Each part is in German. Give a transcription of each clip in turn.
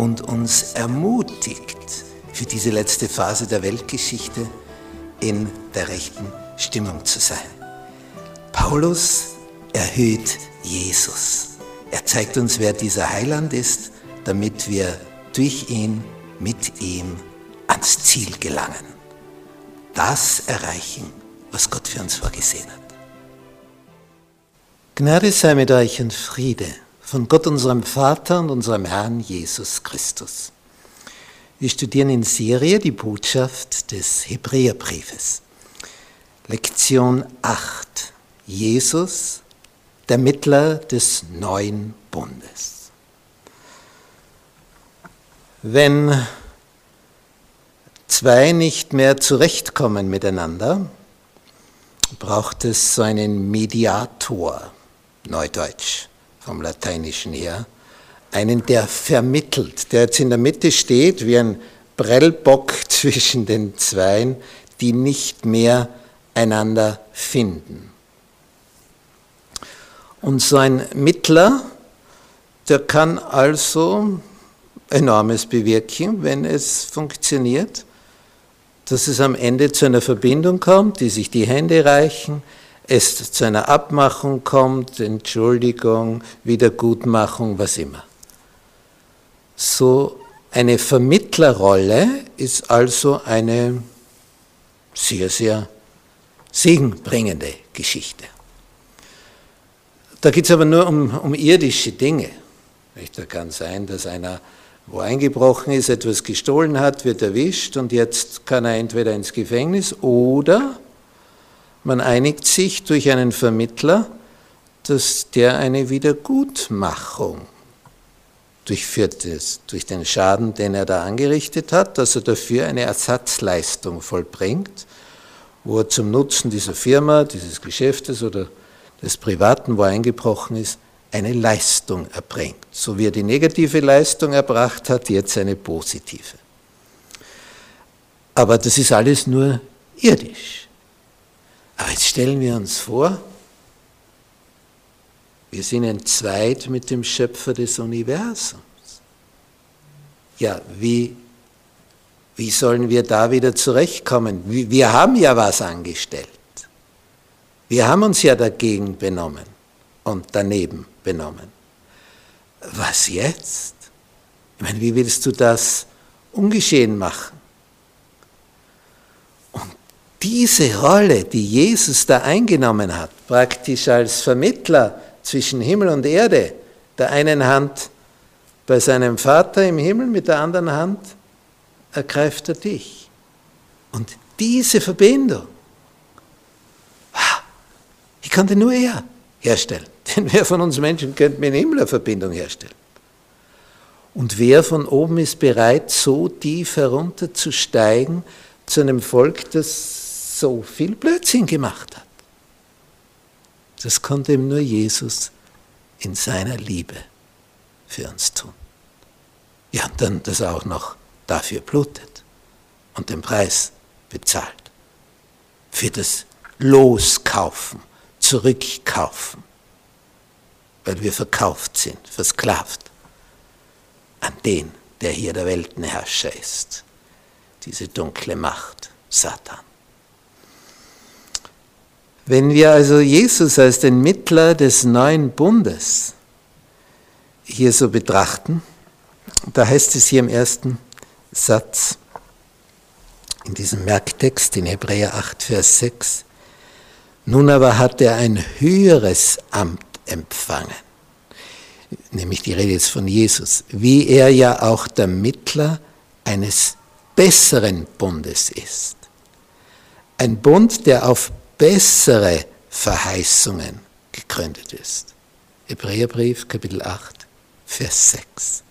und uns ermutigt, für diese letzte Phase der Weltgeschichte in der rechten Stimmung zu sein. Paulus erhöht Jesus. Er zeigt uns, wer dieser Heiland ist, damit wir durch ihn, mit ihm ans Ziel gelangen. Das erreichen, was Gott für uns vorgesehen hat. Gnade sei mit euch und Friede von Gott unserem Vater und unserem Herrn Jesus Christus. Wir studieren in Serie die Botschaft des Hebräerbriefes. Lektion 8. Jesus, der Mittler des neuen Bundes. Wenn zwei nicht mehr zurechtkommen miteinander, braucht es so einen Mediator, Neudeutsch vom Lateinischen her, einen, der vermittelt, der jetzt in der Mitte steht, wie ein Prellbock zwischen den Zweien, die nicht mehr einander finden. Und so ein Mittler, der kann also enormes bewirken, wenn es funktioniert, dass es am Ende zu einer Verbindung kommt, die sich die Hände reichen, es zu einer Abmachung kommt, Entschuldigung, Wiedergutmachung, was immer. So eine Vermittlerrolle ist also eine sehr, sehr segenbringende Geschichte. Da geht es aber nur um, um irdische Dinge. Da kann sein, dass einer, wo eingebrochen ist, etwas gestohlen hat, wird erwischt und jetzt kann er entweder ins Gefängnis oder man einigt sich durch einen Vermittler, dass der eine Wiedergutmachung durchführt ist, durch den Schaden, den er da angerichtet hat, dass er dafür eine Ersatzleistung vollbringt, wo er zum Nutzen dieser Firma, dieses Geschäftes oder des Privaten, wo er eingebrochen ist, eine Leistung erbringt. So wie er die negative Leistung erbracht hat, jetzt eine positive. Aber das ist alles nur irdisch. Aber jetzt stellen wir uns vor, wir sind entzweit mit dem Schöpfer des Universums. Ja, wie, wie sollen wir da wieder zurechtkommen? Wir haben ja was angestellt. Wir haben uns ja dagegen benommen und daneben benommen. Was jetzt? Ich meine, wie willst du das ungeschehen machen? Diese Rolle, die Jesus da eingenommen hat, praktisch als Vermittler zwischen Himmel und Erde, der einen Hand bei seinem Vater im Himmel, mit der anderen Hand ergreift er dich. Und diese Verbindung, die konnte nur er herstellen. Denn wer von uns Menschen könnte mit dem Himmel eine Verbindung herstellen? Und wer von oben ist bereit, so tief herunterzusteigen zu einem Volk, das so viel Blödsinn gemacht hat. Das konnte ihm nur Jesus in seiner Liebe für uns tun. Ja, und dann, dass er auch noch dafür blutet und den Preis bezahlt. Für das Loskaufen, Zurückkaufen, weil wir verkauft sind, versklavt an den, der hier der Weltenherrscher ist, diese dunkle Macht, Satan. Wenn wir also Jesus als den Mittler des neuen Bundes hier so betrachten, da heißt es hier im ersten Satz in diesem Merktext in Hebräer 8, Vers 6, nun aber hat er ein höheres Amt empfangen, nämlich die Rede ist von Jesus, wie er ja auch der Mittler eines besseren Bundes ist. Ein Bund, der auf bessere Verheißungen gegründet ist. Hebräerbrief, Kapitel 8, Vers 6.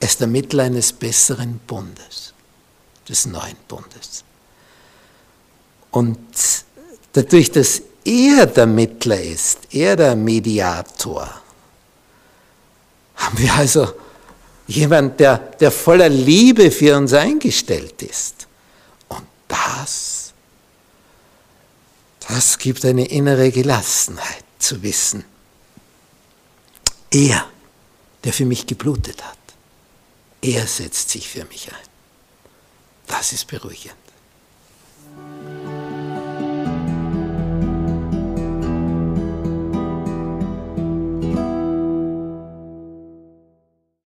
Er ist der Mittler eines besseren Bundes, des neuen Bundes. Und dadurch, dass er der Mittler ist, er der Mediator, haben wir also jemand, der, der voller Liebe für uns eingestellt ist. Und das, das gibt eine innere Gelassenheit zu wissen. Er, der für mich geblutet hat, er setzt sich für mich ein. Das ist beruhigend.